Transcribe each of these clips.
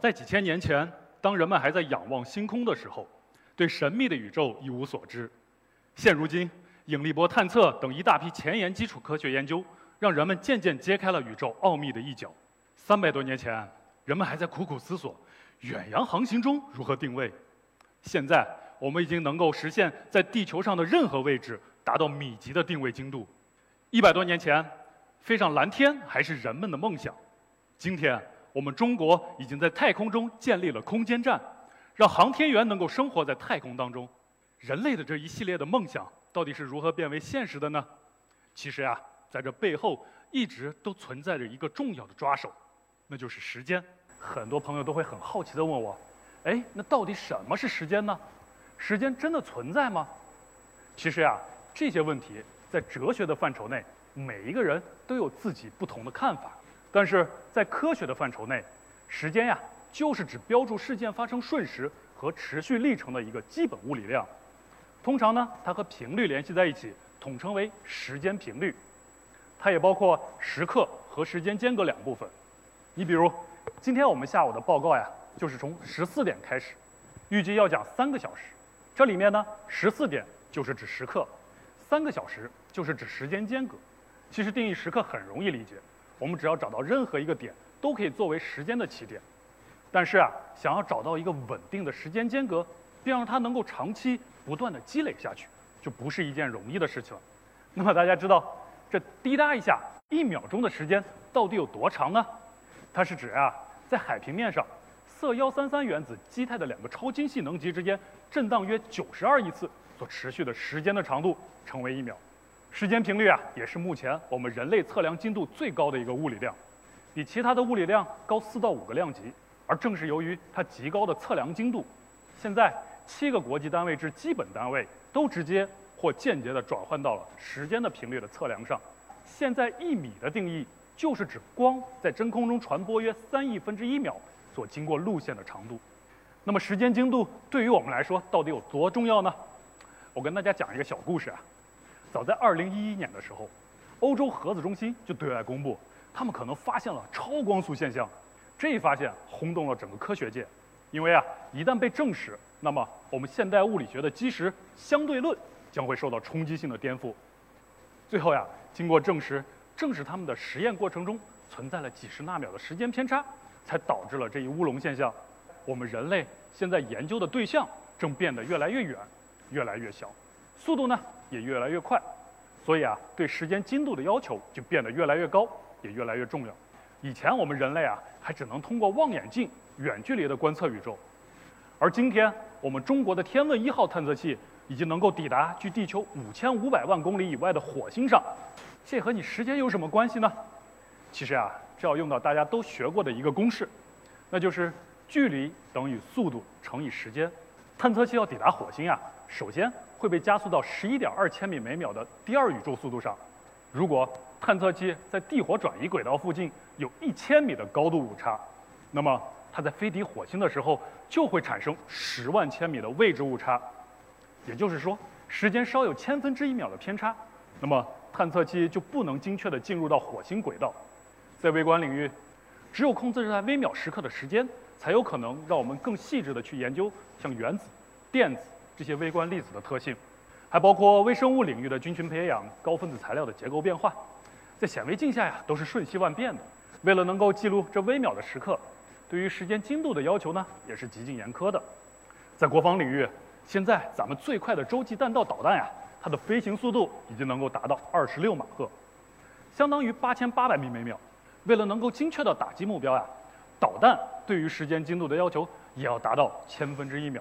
在几千年前，当人们还在仰望星空的时候，对神秘的宇宙一无所知。现如今，引力波探测等一大批前沿基础科学研究，让人们渐渐揭开了宇宙奥秘的一角。三百多年前，人们还在苦苦思索远洋航行中如何定位。现在，我们已经能够实现在地球上的任何位置达到米级的定位精度。一百多年前，飞上蓝天还是人们的梦想。今天，我们中国已经在太空中建立了空间站，让航天员能够生活在太空当中。人类的这一系列的梦想到底是如何变为现实的呢？其实呀，在这背后一直都存在着一个重要的抓手，那就是时间。很多朋友都会很好奇地问我。哎，那到底什么是时间呢？时间真的存在吗？其实呀，这些问题在哲学的范畴内，每一个人都有自己不同的看法。但是在科学的范畴内，时间呀，就是指标注事件发生瞬时和持续历程的一个基本物理量。通常呢，它和频率联系在一起，统称为时间频率。它也包括时刻和时间间隔两部分。你比如，今天我们下午的报告呀。就是从十四点开始，预计要讲三个小时。这里面呢，十四点就是指时刻，三个小时就是指时间间隔。其实定义时刻很容易理解，我们只要找到任何一个点，都可以作为时间的起点。但是啊，想要找到一个稳定的时间间隔，并让它能够长期不断的积累下去，就不是一件容易的事情了。那么大家知道，这滴答一下，一秒钟的时间到底有多长呢？它是指啊，在海平面上。铯幺三三原子基态的两个超精细能级之间震荡约九十二亿次所持续的时间的长度称为一秒。时间频率啊，也是目前我们人类测量精度最高的一个物理量，比其他的物理量高四到五个量级。而正是由于它极高的测量精度，现在七个国际单位之基本单位都直接或间接地转换到了时间的频率的测量上。现在一米的定义就是指光在真空中传播约三亿分之一秒。所经过路线的长度，那么时间精度对于我们来说到底有多重要呢？我跟大家讲一个小故事啊。早在2011年的时候，欧洲核子中心就对外公布，他们可能发现了超光速现象。这一发现轰动了整个科学界，因为啊，一旦被证实，那么我们现代物理学的基石相对论将会受到冲击性的颠覆。最后呀，经过证实，正是他们的实验过程中存在了几十纳秒的时间偏差。才导致了这一乌龙现象。我们人类现在研究的对象正变得越来越远，越来越小，速度呢也越来越快。所以啊，对时间精度的要求就变得越来越高，也越来越重要。以前我们人类啊还只能通过望远镜远距离的观测宇宙，而今天我们中国的天问一号探测器已经能够抵达距地球五千五百万公里以外的火星上。这和你时间有什么关系呢？其实啊。这要用到大家都学过的一个公式，那就是距离等于速度乘以时间。探测器要抵达火星啊，首先会被加速到十一点二千米每秒的第二宇宙速度上。如果探测器在地火转移轨道附近有一千米的高度误差，那么它在飞抵火星的时候就会产生十万千米的位置误差。也就是说，时间稍有千分之一秒的偏差，那么探测器就不能精确地进入到火星轨道。在微观领域，只有控制在微秒时刻的时间，才有可能让我们更细致的去研究像原子、电子这些微观粒子的特性，还包括微生物领域的菌群培养、高分子材料的结构变化，在显微镜下呀都是瞬息万变的。为了能够记录这微秒的时刻，对于时间精度的要求呢也是极尽严苛的。在国防领域，现在咱们最快的洲际弹道导弹呀，它的飞行速度已经能够达到二十六马赫，相当于八千八百米每秒。为了能够精确的打击目标呀，导弹对于时间精度的要求也要达到千分之一秒，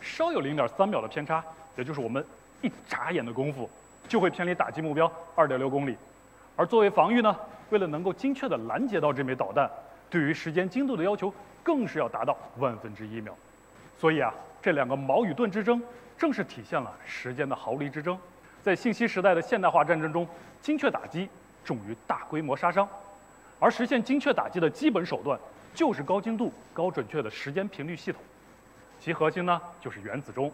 稍有零点三秒的偏差，也就是我们一眨眼的功夫，就会偏离打击目标二点六公里。而作为防御呢，为了能够精确的拦截到这枚导弹，对于时间精度的要求更是要达到万分之一秒。所以啊，这两个矛与盾之争，正是体现了时间的毫厘之争。在信息时代的现代化战争中，精确打击重于大规模杀伤。而实现精确打击的基本手段，就是高精度、高准确的时间频率系统，其核心呢就是原子钟。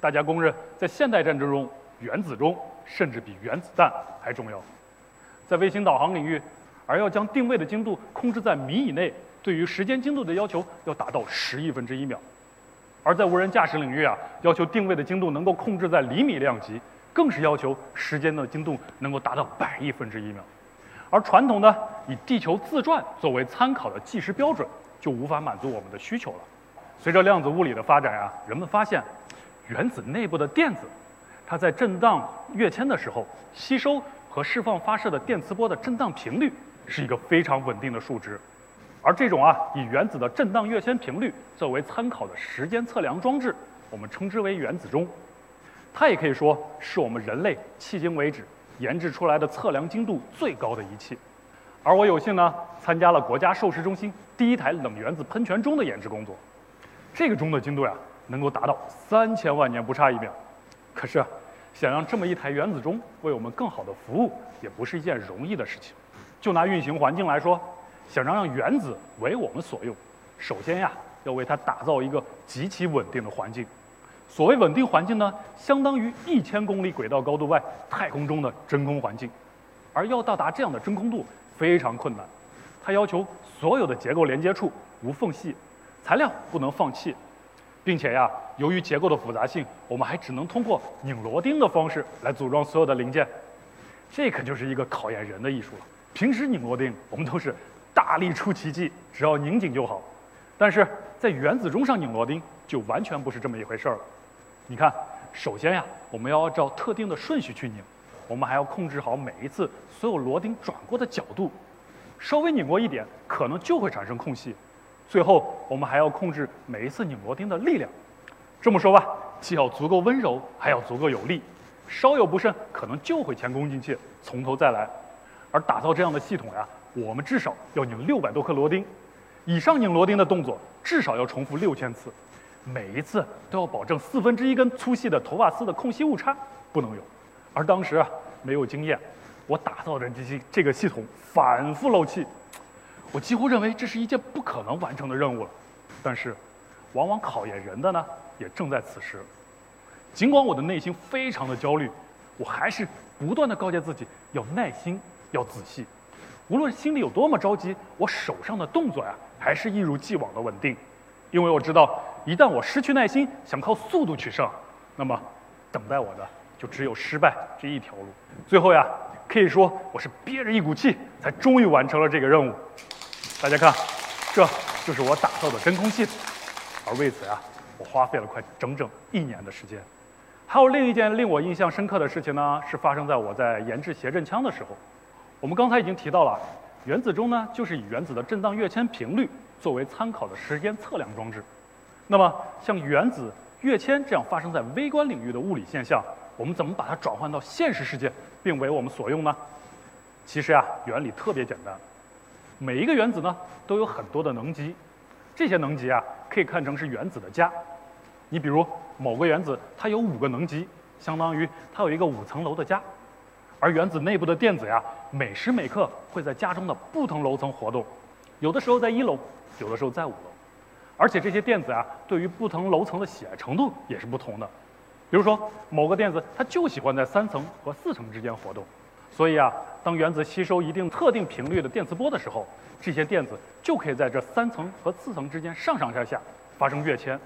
大家公认，在现代战争中，原子钟甚至比原子弹还重要。在卫星导航领域，而要将定位的精度控制在米以内，对于时间精度的要求要达到十亿分之一秒。而在无人驾驶领域啊，要求定位的精度能够控制在厘米量级，更是要求时间的精度能够达到百亿分之一秒。而传统的以地球自转作为参考的计时标准，就无法满足我们的需求了。随着量子物理的发展啊，人们发现，原子内部的电子，它在震荡跃迁的时候，吸收和释放发射的电磁波的震荡频率是一个非常稳定的数值。而这种啊，以原子的震荡跃迁频率作为参考的时间测量装置，我们称之为原子钟。它也可以说是我们人类迄今为止研制出来的测量精度最高的仪器。而我有幸呢，参加了国家授时中心第一台冷原子喷泉钟的研制工作。这个钟的精度呀，能够达到三千万年不差一秒。可是，想让这么一台原子钟为我们更好的服务，也不是一件容易的事情。就拿运行环境来说。想让让原子为我们所用，首先呀，要为它打造一个极其稳定的环境。所谓稳定环境呢，相当于一千公里轨道高度外太空中的真空环境。而要到达这样的真空度非常困难，它要求所有的结构连接处无缝隙，材料不能放气，并且呀，由于结构的复杂性，我们还只能通过拧螺钉的方式来组装所有的零件。这可就是一个考验人的艺术了。平时拧螺钉，我们都是。大力出奇迹，只要拧紧就好。但是在原子钟上拧螺钉就完全不是这么一回事儿了。你看，首先呀，我们要按照特定的顺序去拧，我们还要控制好每一次所有螺钉转过的角度，稍微拧过一点，可能就会产生空隙。最后，我们还要控制每一次拧螺钉的力量。这么说吧，既要足够温柔，还要足够有力，稍有不慎，可能就会前功尽弃，从头再来。而打造这样的系统呀。我们至少要拧六百多颗螺钉，以上拧螺钉的动作至少要重复六千次，每一次都要保证四分之一根粗细的头发丝的空隙误差不能有。而当时啊没有经验，我打造的这些这个系统反复漏气，我几乎认为这是一件不可能完成的任务了。但是，往往考验人的呢也正在此时。尽管我的内心非常的焦虑，我还是不断的告诫自己要耐心，要仔细。无论心里有多么着急，我手上的动作呀，还是一如既往的稳定，因为我知道，一旦我失去耐心，想靠速度取胜，那么，等待我的就只有失败这一条路。最后呀，可以说我是憋着一股气，才终于完成了这个任务。大家看，这就是我打造的真空系统，而为此呀，我花费了快整整一年的时间。还有另一件令我印象深刻的事情呢，是发生在我在研制谐振枪的时候。我们刚才已经提到了，原子钟呢，就是以原子的振荡跃迁频率作为参考的时间测量装置。那么，像原子跃迁这样发生在微观领域的物理现象，我们怎么把它转换到现实世界，并为我们所用呢？其实啊，原理特别简单。每一个原子呢，都有很多的能级，这些能级啊，可以看成是原子的家。你比如某个原子，它有五个能级，相当于它有一个五层楼的家。而原子内部的电子呀，每时每刻会在家中的不同楼层活动，有的时候在一楼，有的时候在五楼，而且这些电子啊，对于不同楼层的喜爱程度也是不同的。比如说，某个电子它就喜欢在三层和四层之间活动，所以啊，当原子吸收一定特定频率的电磁波的时候，这些电子就可以在这三层和四层之间上上下下发生跃迁，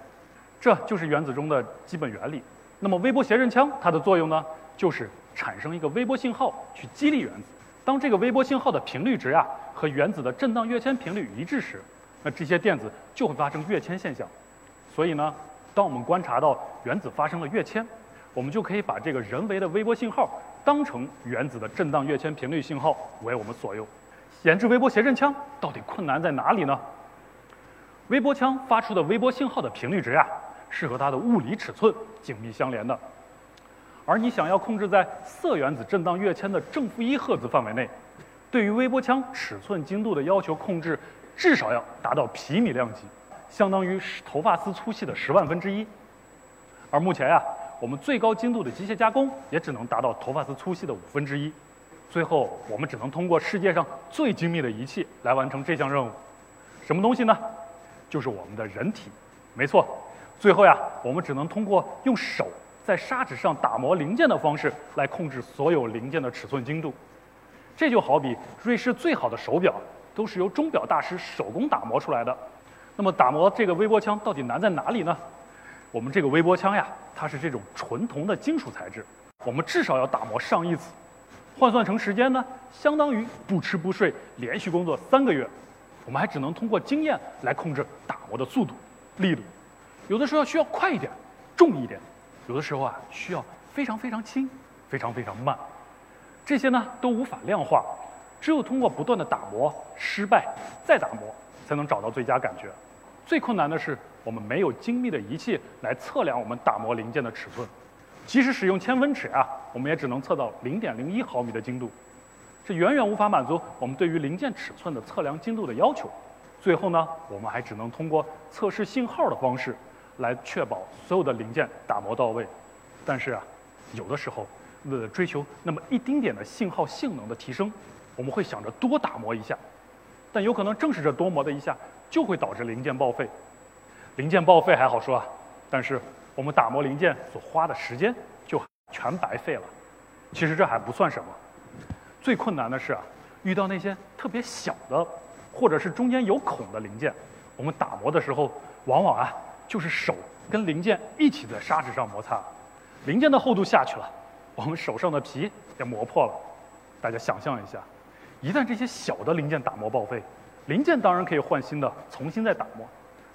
这就是原子钟的基本原理。那么微波谐振枪它的作用呢，就是。产生一个微波信号去激励原子，当这个微波信号的频率值啊和原子的振荡跃迁频率一致时，那这些电子就会发生跃迁现象。所以呢，当我们观察到原子发生了跃迁，我们就可以把这个人为的微波信号当成原子的振荡跃迁频率信号为我们所用。研制微波谐振枪到底困难在哪里呢？微波枪发出的微波信号的频率值呀，是和它的物理尺寸紧密相连的。而你想要控制在色原子振荡跃迁的正负一赫兹范围内，对于微波枪尺寸精度的要求控制，至少要达到皮米量级，相当于头发丝粗细的十万分之一。而目前呀，我们最高精度的机械加工也只能达到头发丝粗细的五分之一。最后，我们只能通过世界上最精密的仪器来完成这项任务。什么东西呢？就是我们的人体。没错，最后呀，我们只能通过用手。在砂纸上打磨零件的方式来控制所有零件的尺寸精度，这就好比瑞士最好的手表都是由钟表大师手工打磨出来的。那么打磨这个微波枪到底难在哪里呢？我们这个微波枪呀，它是这种纯铜的金属材质，我们至少要打磨上亿次，换算成时间呢，相当于不吃不睡连续工作三个月。我们还只能通过经验来控制打磨的速度、力度，有的时候需要快一点、重一点，有的时候啊需要非常非常轻、非常非常慢，这些呢都无法量化，只有通过不断的打磨、失败再打磨，才能找到最佳感觉。最困难的是，我们没有精密的仪器来测量我们打磨零件的尺寸，即使使用千分尺啊，我们也只能测到零点零一毫米的精度。这远远无法满足我们对于零件尺寸的测量精度的要求。最后呢，我们还只能通过测试信号的方式，来确保所有的零件打磨到位。但是啊，有的时候为了追求那么一丁点的信号性能的提升，我们会想着多打磨一下。但有可能正是这多磨的一下，就会导致零件报废。零件报废还好说啊，但是我们打磨零件所花的时间就全白费了。其实这还不算什么。最困难的是啊，遇到那些特别小的，或者是中间有孔的零件，我们打磨的时候，往往啊就是手跟零件一起在砂纸上摩擦，零件的厚度下去了，我们手上的皮也磨破了。大家想象一下，一旦这些小的零件打磨报废，零件当然可以换新的，重新再打磨，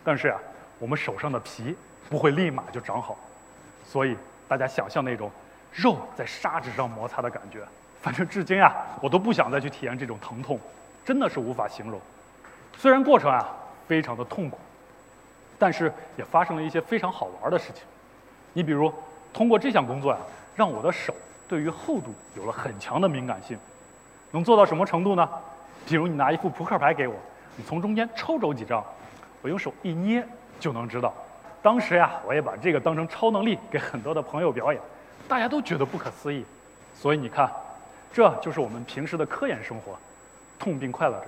但是啊，我们手上的皮不会立马就长好，所以大家想象那种肉在砂纸上摩擦的感觉。反正至今啊，我都不想再去体验这种疼痛，真的是无法形容。虽然过程啊非常的痛苦，但是也发生了一些非常好玩的事情。你比如，通过这项工作呀，让我的手对于厚度有了很强的敏感性。能做到什么程度呢？比如你拿一副扑克牌给我，你从中间抽走几张，我用手一捏就能知道。当时呀，我也把这个当成超能力给很多的朋友表演，大家都觉得不可思议。所以你看。这就是我们平时的科研生活，痛并快乐着。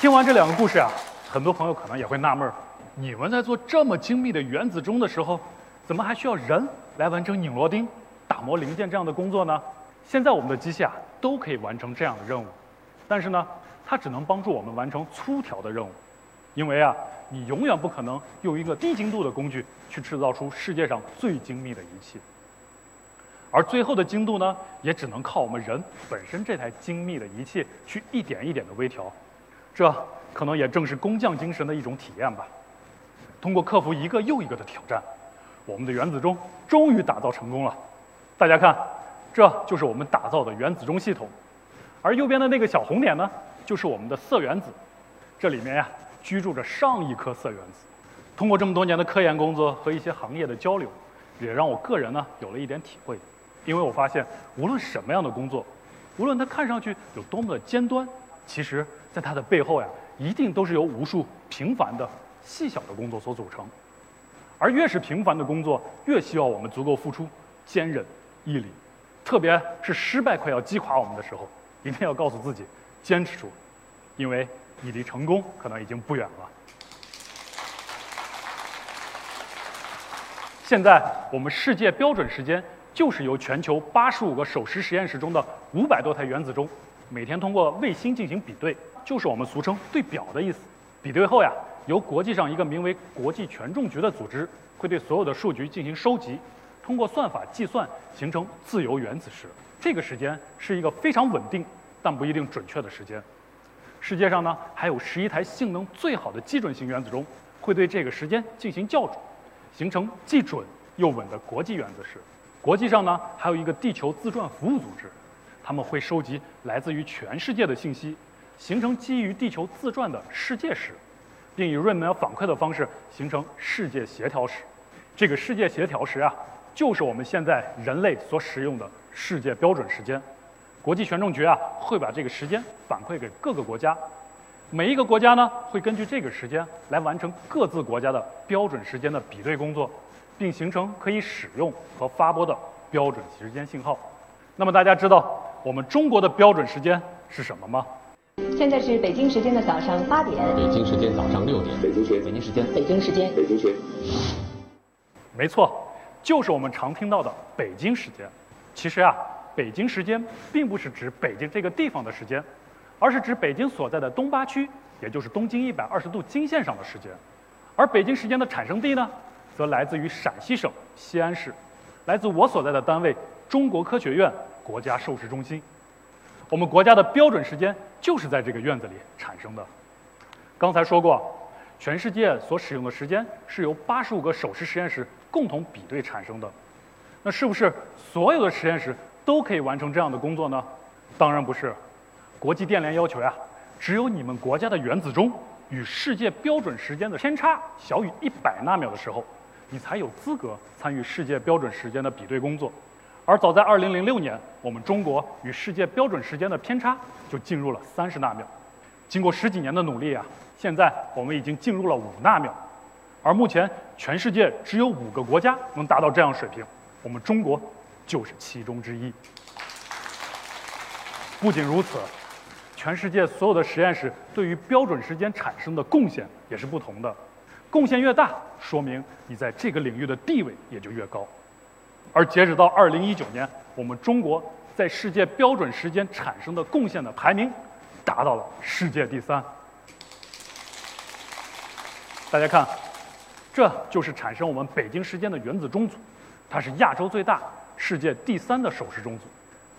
听完这两个故事啊，很多朋友可能也会纳闷儿：你们在做这么精密的原子钟的时候，怎么还需要人来完成拧螺钉、打磨零件这样的工作呢？现在我们的机械啊都可以完成这样的任务，但是呢，它只能帮助我们完成粗条的任务，因为啊，你永远不可能用一个低精度的工具去制造出世界上最精密的仪器。而最后的精度呢，也只能靠我们人本身这台精密的仪器去一点一点的微调，这可能也正是工匠精神的一种体验吧。通过克服一个又一个的挑战，我们的原子钟终于打造成功了。大家看，这就是我们打造的原子钟系统，而右边的那个小红点呢，就是我们的色原子，这里面呀居住着上亿颗色原子。通过这么多年的科研工作和一些行业的交流，也让我个人呢有了一点体会。因为我发现，无论什么样的工作，无论它看上去有多么的尖端，其实在它的背后呀，一定都是由无数平凡的、细小的工作所组成。而越是平凡的工作，越需要我们足够付出、坚韧、毅力。特别是失败快要击垮我们的时候，一定要告诉自己，坚持住，因为你离成功可能已经不远了。现在我们世界标准时间。就是由全球八十五个首实实验室中的五百多台原子钟，每天通过卫星进行比对，就是我们俗称对表的意思。比对后呀，由国际上一个名为国际权重局的组织，会对所有的数据进行收集，通过算法计算，形成自由原子时。这个时间是一个非常稳定，但不一定准确的时间。世界上呢，还有十一台性能最好的基准型原子钟，会对这个时间进行校准，形成既准又稳的国际原子时。国际上呢，还有一个地球自转服务组织，他们会收集来自于全世界的信息，形成基于地球自转的世界史，并以闰秒反馈的方式形成世界协调史。这个世界协调时啊，就是我们现在人类所使用的世界标准时间。国际权重局啊，会把这个时间反馈给各个国家，每一个国家呢，会根据这个时间来完成各自国家的标准时间的比对工作。并形成可以使用和发播的标准时间信号。那么大家知道我们中国的标准时间是什么吗？现在是北京时间的早上八点。北京时间早上六点。北京时间。北京时间。北京时间。北京时间。没错，就是我们常听到的北京时间。其实啊，北京时间并不是指北京这个地方的时间，而是指北京所在的东八区，也就是东经一百二十度经线上的时间。而北京时间的产生地呢，则来自于陕西省西安市，来自我所在的单位中国科学院国家授时中心。我们国家的标准时间就是在这个院子里产生的。刚才说过，全世界所使用的时间是由八十五个手持实验室共同比对产生的。那是不是所有的实验室都可以完成这样的工作呢？当然不是。国际电联要求呀，只有你们国家的原子钟与世界标准时间的偏差小于一百纳秒的时候，你才有资格参与世界标准时间的比对工作。而早在二零零六年，我们中国与世界标准时间的偏差就进入了三十纳秒。经过十几年的努力啊，现在我们已经进入了五纳秒。而目前全世界只有五个国家能达到这样水平。我们中国就是其中之一。不仅如此，全世界所有的实验室对于标准时间产生的贡献也是不同的。贡献越大，说明你在这个领域的地位也就越高。而截止到二零一九年，我们中国在世界标准时间产生的贡献的排名达到了世界第三。大家看，这就是产生我们北京时间的原子钟组。它是亚洲最大、世界第三的手时钟组。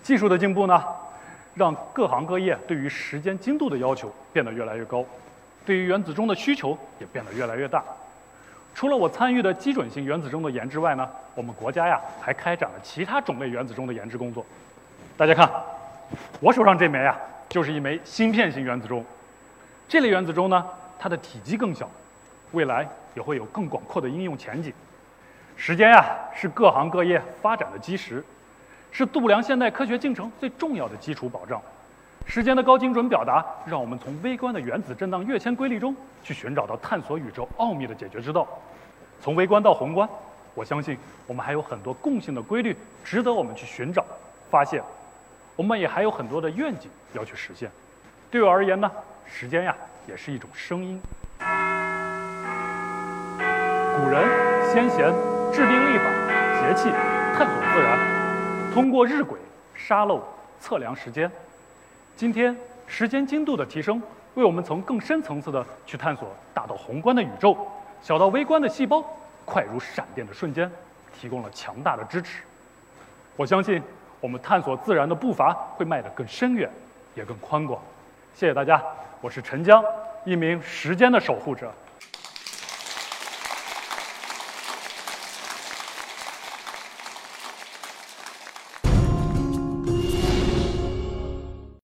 技术的进步呢，让各行各业对于时间精度的要求变得越来越高，对于原子钟的需求也变得越来越大。除了我参与的基准性原子钟的研制外呢，我们国家呀还开展了其他种类原子钟的研制工作。大家看，我手上这枚啊，就是一枚芯片型原子钟。这类原子钟呢，它的体积更小，未来也会有更广阔的应用前景。时间呀，是各行各业发展的基石，是度量现代科学进程最重要的基础保障。时间的高精准表达，让我们从微观的原子振荡跃迁规律中去寻找到探索宇宙奥秘的解决之道。从微观到宏观，我相信我们还有很多共性的规律值得我们去寻找、发现。我们也还有很多的愿景要去实现。对我而言呢，时间呀，也是一种声音。古人先贤。制定历法、节气、探索自然，通过日晷、沙漏测量时间。今天，时间精度的提升，为我们从更深层次的去探索大到宏观的宇宙、小到微观的细胞、快如闪电的瞬间，提供了强大的支持。我相信，我们探索自然的步伐会迈得更深远，也更宽广。谢谢大家，我是陈江，一名时间的守护者。